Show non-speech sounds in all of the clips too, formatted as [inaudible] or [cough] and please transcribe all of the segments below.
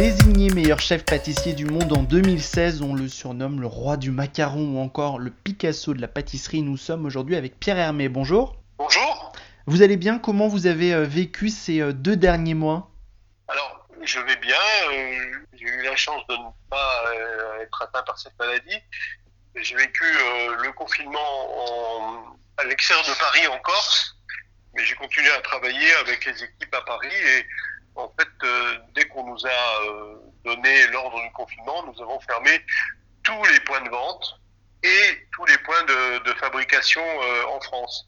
Désigné meilleur chef pâtissier du monde en 2016, on le surnomme le roi du macaron ou encore le Picasso de la pâtisserie. Nous sommes aujourd'hui avec Pierre Hermé. Bonjour. Bonjour. Vous allez bien? Comment vous avez euh, vécu ces euh, deux derniers mois? Alors, je vais bien. Euh, j'ai eu la chance de ne pas être atteint par cette maladie. J'ai vécu le confinement à l'extérieur de Paris en Corse, mais j'ai continué à travailler avec les équipes à Paris et en fait, euh, dès qu'on nous a euh, donné l'ordre du confinement, nous avons fermé tous les points de vente et tous les points de, fabrication euh, en France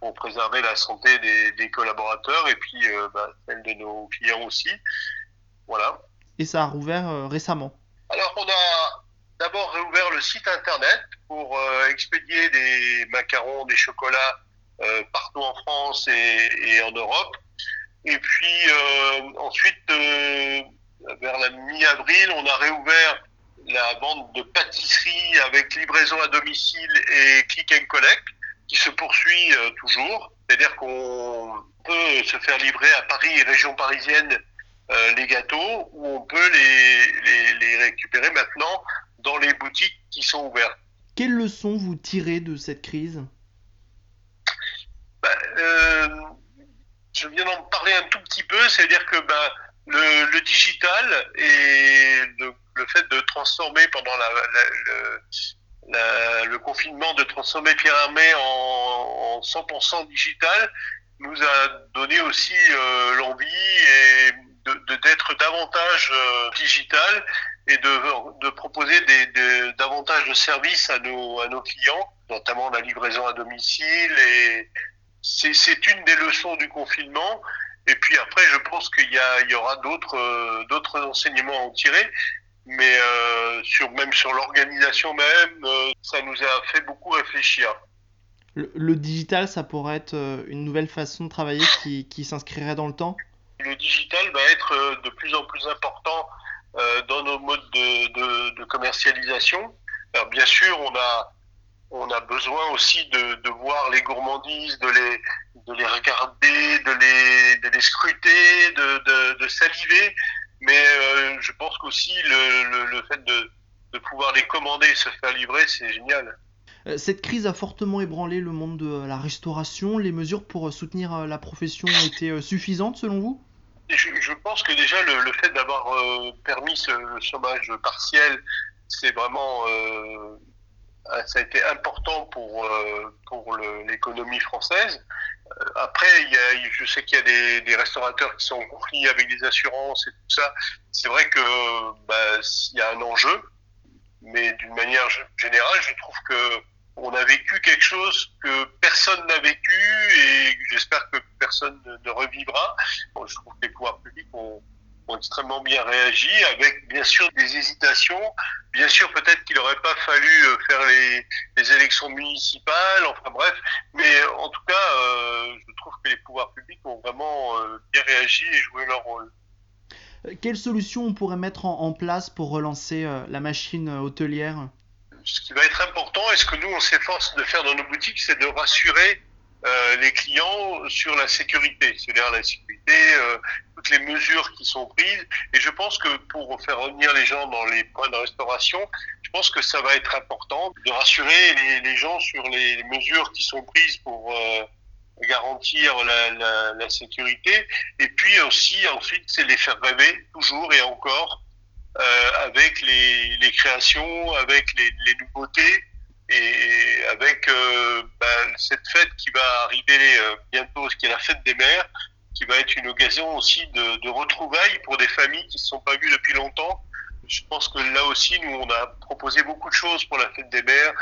pour préserver la santé des, collaborateurs et puis bah, celle de nos clients aussi. Voilà. Et ça a rouvert récemment Alors, on a d'abord réouvert le site internet pour expédier des macarons, des chocolats partout en France et en Europe. Et puis euh, ensuite, euh, vers la mi-avril, on a réouvert la vente de pâtisserie avec livraison à domicile et click and collect qui se poursuit euh, toujours. C'est-à-dire qu'on peut se faire livrer à Paris et région parisienne les gâteaux ou on peut les, les, récupérer maintenant dans les boutiques qui sont ouvertes. Quelles leçons vous tirez de cette crise? Ben, je viens d'en parler un tout petit peu, c'est-à-dire que ben, le, digital et le, fait de transformer pendant le confinement, de transformer Pierre Armé en, 100% digital, nous a donné aussi euh, l'envie de d'être davantage euh, digital et de, de proposer des, davantage de services à nos, à nos clients, notamment la livraison à domicile et c'est une des leçons du confinement. Et puis après, je pense qu'il y, y, aura d'autres euh, d'autres enseignements à en tirer. Mais euh, sur, même sur l'organisation même, euh, ça nous a fait beaucoup réfléchir. Le, digital, ça pourrait être une nouvelle façon de travailler qui, qui s'inscrirait dans le temps? Le digital va être de plus en plus important dans nos modes de, de, de commercialisation. Alors bien sûr, on a on a besoin aussi de, de, voir les gourmandises, de les, de les regarder, de les, de les scruter, de, de, de saliver. Mais euh, je pense qu'aussi le, le, le, fait de, de pouvoir les commander et se faire livrer, c'est génial. Euh, cette crise a fortement ébranlé le monde de la restauration. Les mesures pour soutenir euh, la profession ont été suffisantes selon vous? Je, je, pense que déjà le, le fait d'avoir permis ce chômage partiel, c'est vraiment euh, ça a été important pour euh, pour l'économie française. Euh, après, il y a, je sais qu'il y a des, restaurateurs qui sont conflit avec des assurances et tout ça. C'est vrai que bah, il y a un enjeu, mais d'une manière générale, je trouve que on a vécu quelque chose que personne n'a vécu et j'espère que personne ne revivra. je trouve que les pouvoirs publics ont ont extrêmement bien réagi, avec bien sûr des hésitations. Bien sûr, peut-être qu'il n'aurait pas fallu euh, faire les, les, élections municipales, enfin bref. Mais euh, en tout cas, euh, je trouve que les pouvoirs publics ont vraiment euh, bien réagi et joué leur rôle. Quelles solutions on pourrait mettre en, en place pour relancer la machine hôtelière? Ce qui va être important, et ce que nous, on s'efforce de faire dans nos boutiques, c'est de rassurer euh, les clients sur la sécurité, c'est-à-dire la sécurité, euh, toutes les mesures qui sont prises. Et je pense que pour faire revenir les gens dans les points de restauration, je pense que ça va être important de rassurer les, gens sur les mesures qui sont prises pour euh, garantir la, sécurité. Et puis aussi, ensuite, c'est les faire rêver toujours et encore euh, avec les, créations, avec les, nouveautés et avec euh, ben, cette fête qui va arriver bientôt, ce qui est la fête des mères, qui va être une occasion aussi de, retrouvailles pour des familles qui ne se sont pas vues depuis longtemps. Je pense que là aussi, nous, on a proposé beaucoup de choses pour la fête des mères,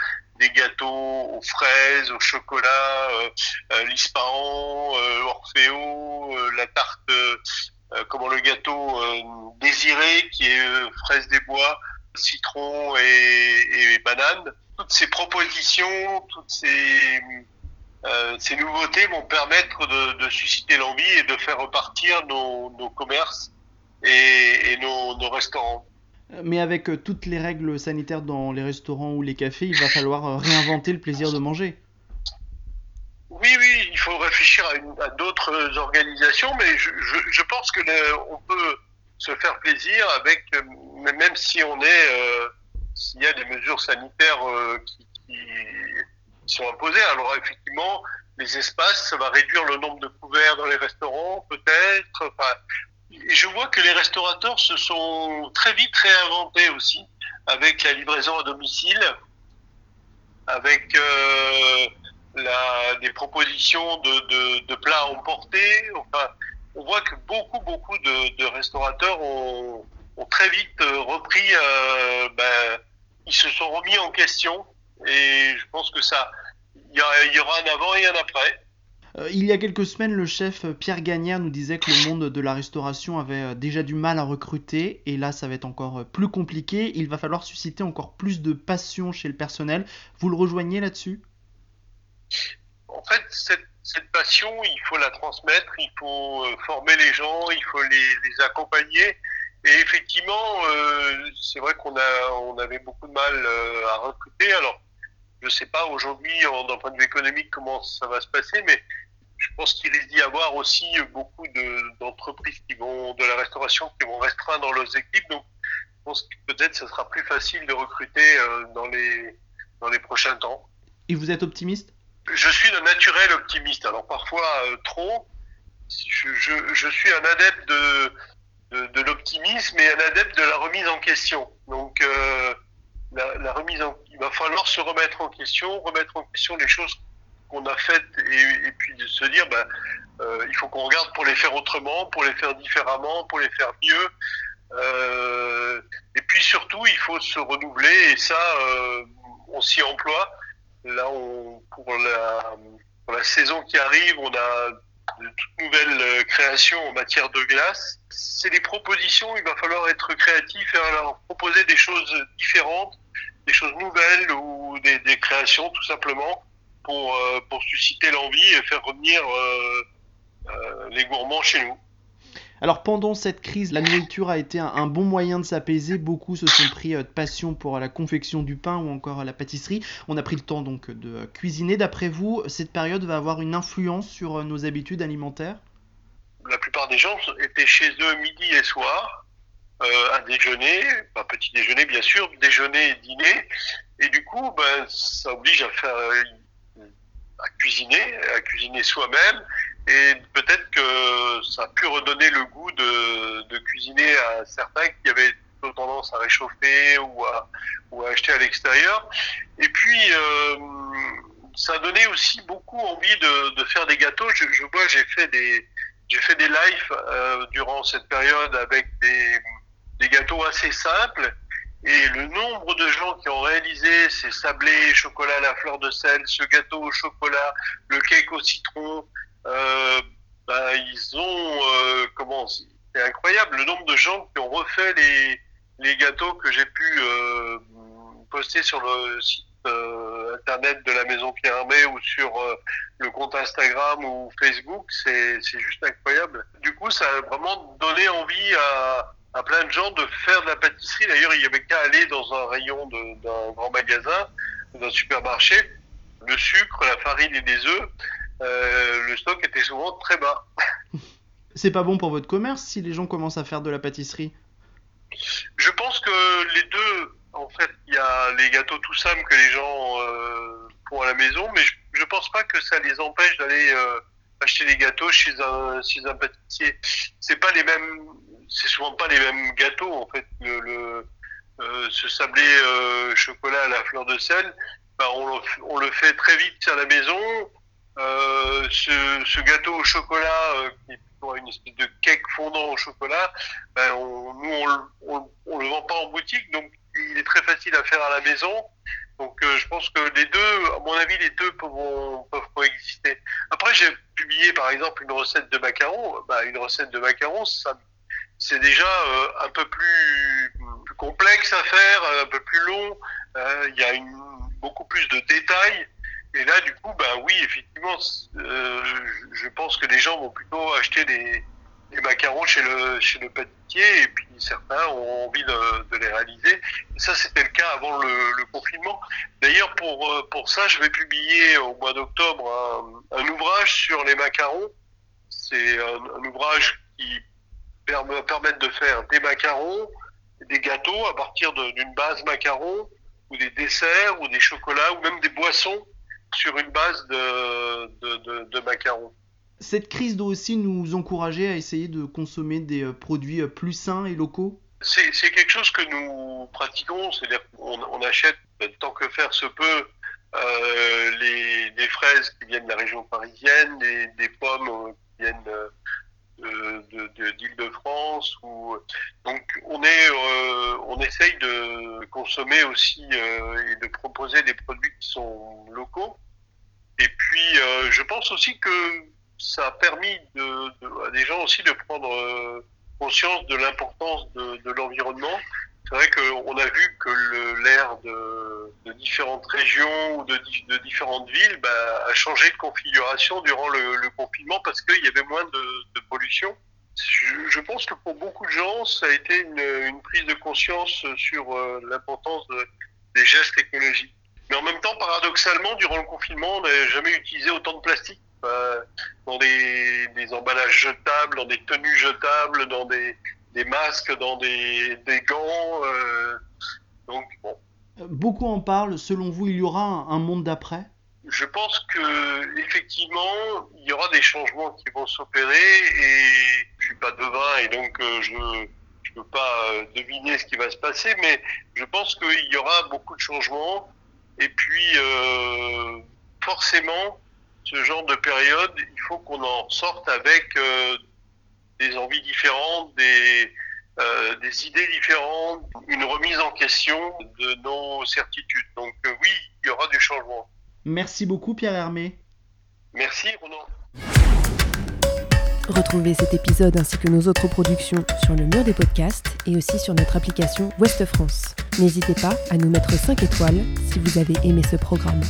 des gâteaux aux fraises, au chocolat, euh, euh l'ispahan, euh, Orfeo, la tarte comment le gâteau désiré qui est fraise des bois, citron et, banane. Toutes ces propositions, toutes ces, ces nouveautés vont permettre de, susciter l'envie et de faire repartir nos, commerces et, nos, nos restaurants. Mais avec euh, toutes les règles sanitaires dans les restaurants ou les cafés, il va falloir euh, réinventer le plaisir de manger. Oui, oui, il faut réfléchir à, d'autres organisations, mais je, pense que on peut se faire plaisir avec, euh, même si on est, s'il y a des mesures sanitaires qui, sont imposées. Alors effectivement, les espaces, ça va réduire le nombre de couverts dans les restaurants, peut-être. Enfin, je vois que les restaurateurs se sont très vite réinventés aussi, avec la livraison à domicile, avec euh, des propositions de, plats emportés. Enfin, on voit que beaucoup, beaucoup de, restaurateurs ont, très vite repris, euh, ben, ils se sont remis en question. Et je pense que ça, il y aura un avant et un après. Euh, il y a quelques semaines, le chef euh, Pierre Gagnère nous disait que le monde de la restauration avait euh, déjà du mal à recruter et là ça va être encore plus compliqué. Il va falloir susciter encore plus de passion chez le personnel. Vous le rejoignez là-dessus? En fait, cette, passion, il faut la transmettre, il faut former les gens, il faut les, accompagner. Et effectivement, c'est vrai qu'on a, on avait beaucoup de mal à recruter. Alors, je ne sais pas aujourd'hui, d'un point de vue économique, comment ça va se passer, mais je pense qu'il risque d'y avoir aussi beaucoup d'entreprises qui vont de la restauration qui vont restreindre leurs équipes. Donc, je pense que peut-être ce sera plus facile de recruter euh, dans les dans les prochains temps. Et vous êtes optimiste? Je suis un naturel optimiste. Alors parfois euh, trop. Je, je, je, suis un adepte de de, de l'optimisme et un adepte de la remise en question. Donc euh, il va falloir se remettre en question, remettre en question les choses qu'on a faites et, puis de se dire ben, il faut qu'on regarde pour les faire autrement, pour les faire différemment, pour les faire mieux. Euh, et puis surtout, il faut se renouveler et ça, euh, on s'y emploie. Là, pour, la, pour la saison qui arrive, on a de toutes nouvelles créations en matière de glace. C'est des propositions, il va falloir être créatif et leur proposer des choses différentes, des choses nouvelles ou des, créations tout simplement pour, euh, pour susciter l'envie et faire revenir euh, euh, les gourmands chez nous. Alors pendant cette crise, la nourriture a été un, bon moyen de s'apaiser. Beaucoup se sont pris de passion pour la confection du pain ou encore la pâtisserie. On a pris le temps donc de cuisiner. D'après vous, cette période va avoir une influence sur nos habitudes alimentaires? Plupart des gens étaient chez eux midi et soir, à déjeuner, pas petit déjeuner bien sûr, déjeuner et dîner. Et du coup, ben, ça oblige à faire à cuisiner, à cuisiner soi-même. Et peut-être que ça a pu redonner le goût de, cuisiner à certains qui avaient tendance à réchauffer ou à, acheter à l'extérieur. Et puis, euh, ça a donné aussi beaucoup envie de, de faire des gâteaux. Je, je vois, j'ai fait des, j'ai fait des lives euh, durant cette période avec des, des gâteaux assez simples. Et le nombre de gens qui ont réalisé ces sablés chocolat à la fleur de sel, ce gâteau au chocolat, le cake au citron, euh, bah, ils ont euh, comment C'est incroyable le nombre de gens qui ont refait les, les gâteaux que j'ai pu euh, poster sur le site internet de la Maison Pierre Hermé ou sur euh, le compte Instagram ou Facebook. C'est juste incroyable. Du coup, ça a vraiment donné envie à à plein de gens de faire de la pâtisserie. D'ailleurs, il y avait qu'à aller dans un rayon d'un grand magasin, d'un supermarché, le sucre, la farine et des œufs, euh, le stock était souvent très bas. [laughs] C'est pas bon pour votre commerce si les gens commencent à faire de la pâtisserie? Je pense que les deux, en fait, il y a les gâteaux tout simples que les gens euh, font à la maison, mais je, ne pense pas que ça les empêche d'aller euh, acheter des gâteaux chez un, pâtissier. C'est pas les mêmes c'est souvent pas les mêmes gâteaux en fait. Le, euh, ce sablé chocolat à la fleur de sel, ben, on, le, fait très vite à la maison. Ce, gâteau au chocolat qui est une espèce de cake fondant au chocolat, on, nous on, on, on, le vend pas en boutique, donc il est très facile à faire à la maison. Donc euh, je pense que les deux, à mon avis, les deux peuvent, coexister. Après, j'ai publié par exemple une recette de macarons. Bah, une recette de macarons, c'est déjà euh, un peu plus, complexe à faire, un peu plus long. Euh, il y a beaucoup plus de détails. Et là, du coup, bah oui, effectivement, euh, je pense que les gens vont plutôt acheter des, des macarons chez le chez pâtissier et puis certains ont envie de les réaliser. Ça, c'était le cas avant le, confinement. D'ailleurs, pour euh, pour ça, je vais publier au mois d'octobre un, ouvrage sur les macarons. C'est un, ouvrage qui permet permettre de faire des macarons, des gâteaux à partir d'une base macaron ou des desserts ou des chocolats ou même des boissons sur une base de, de macarons. Cette crise doit aussi nous encourager à essayer de consommer des euh, produits euh, plus sains et locaux C'est quelque chose que nous pratiquons, c'est-à-dire qu'on on achète, ben, tant que faire se peut, euh, les, fraises qui viennent de la région parisienne, des, pommes qui viennent d'Île-de-France. Ou... Donc on, est, euh, on essaye de consommer aussi euh, et de proposer des produits qui sont locaux. Et puis euh, je pense aussi que ça a permis de, de, à des gens aussi de prendre euh, conscience de l'importance de, l'environnement. C'est vrai qu'on a vu que l'air de, différentes régions ou de, différentes villes bah, a changé de configuration durant le, confinement parce qu'il y avait moins de, pollution. Je, pense que pour beaucoup de gens, ça a été une, une prise de conscience sur euh, l'importance des gestes écologiques. Mais en même temps, paradoxalement, durant le confinement, on n'a jamais utilisé autant de plastique euh, dans des, des, emballages jetables, dans des tenues jetables, dans des, des masques, dans des, des gants. Euh, donc bon. Beaucoup en parlent. Selon vous, il y aura un, un monde d'après? Je pense que effectivement, il y aura des changements qui vont s'opérer et je suis pas devin et donc euh, je je peux pas euh, deviner ce qui va se passer, mais je pense qu'il y aura beaucoup de changements et puis euh, forcément ce genre de période, il faut qu'on en sorte avec euh, des envies différentes, des, euh, des idées différentes, une remise en question de nos certitudes. Donc euh, oui, il y aura du changement. Merci beaucoup Pierre Hermé. Merci Ronan. Retrouvez cet épisode ainsi que nos autres productions sur le mur des podcasts et aussi sur notre application Ouest France. N'hésitez pas à nous mettre 5 étoiles si vous avez aimé ce programme.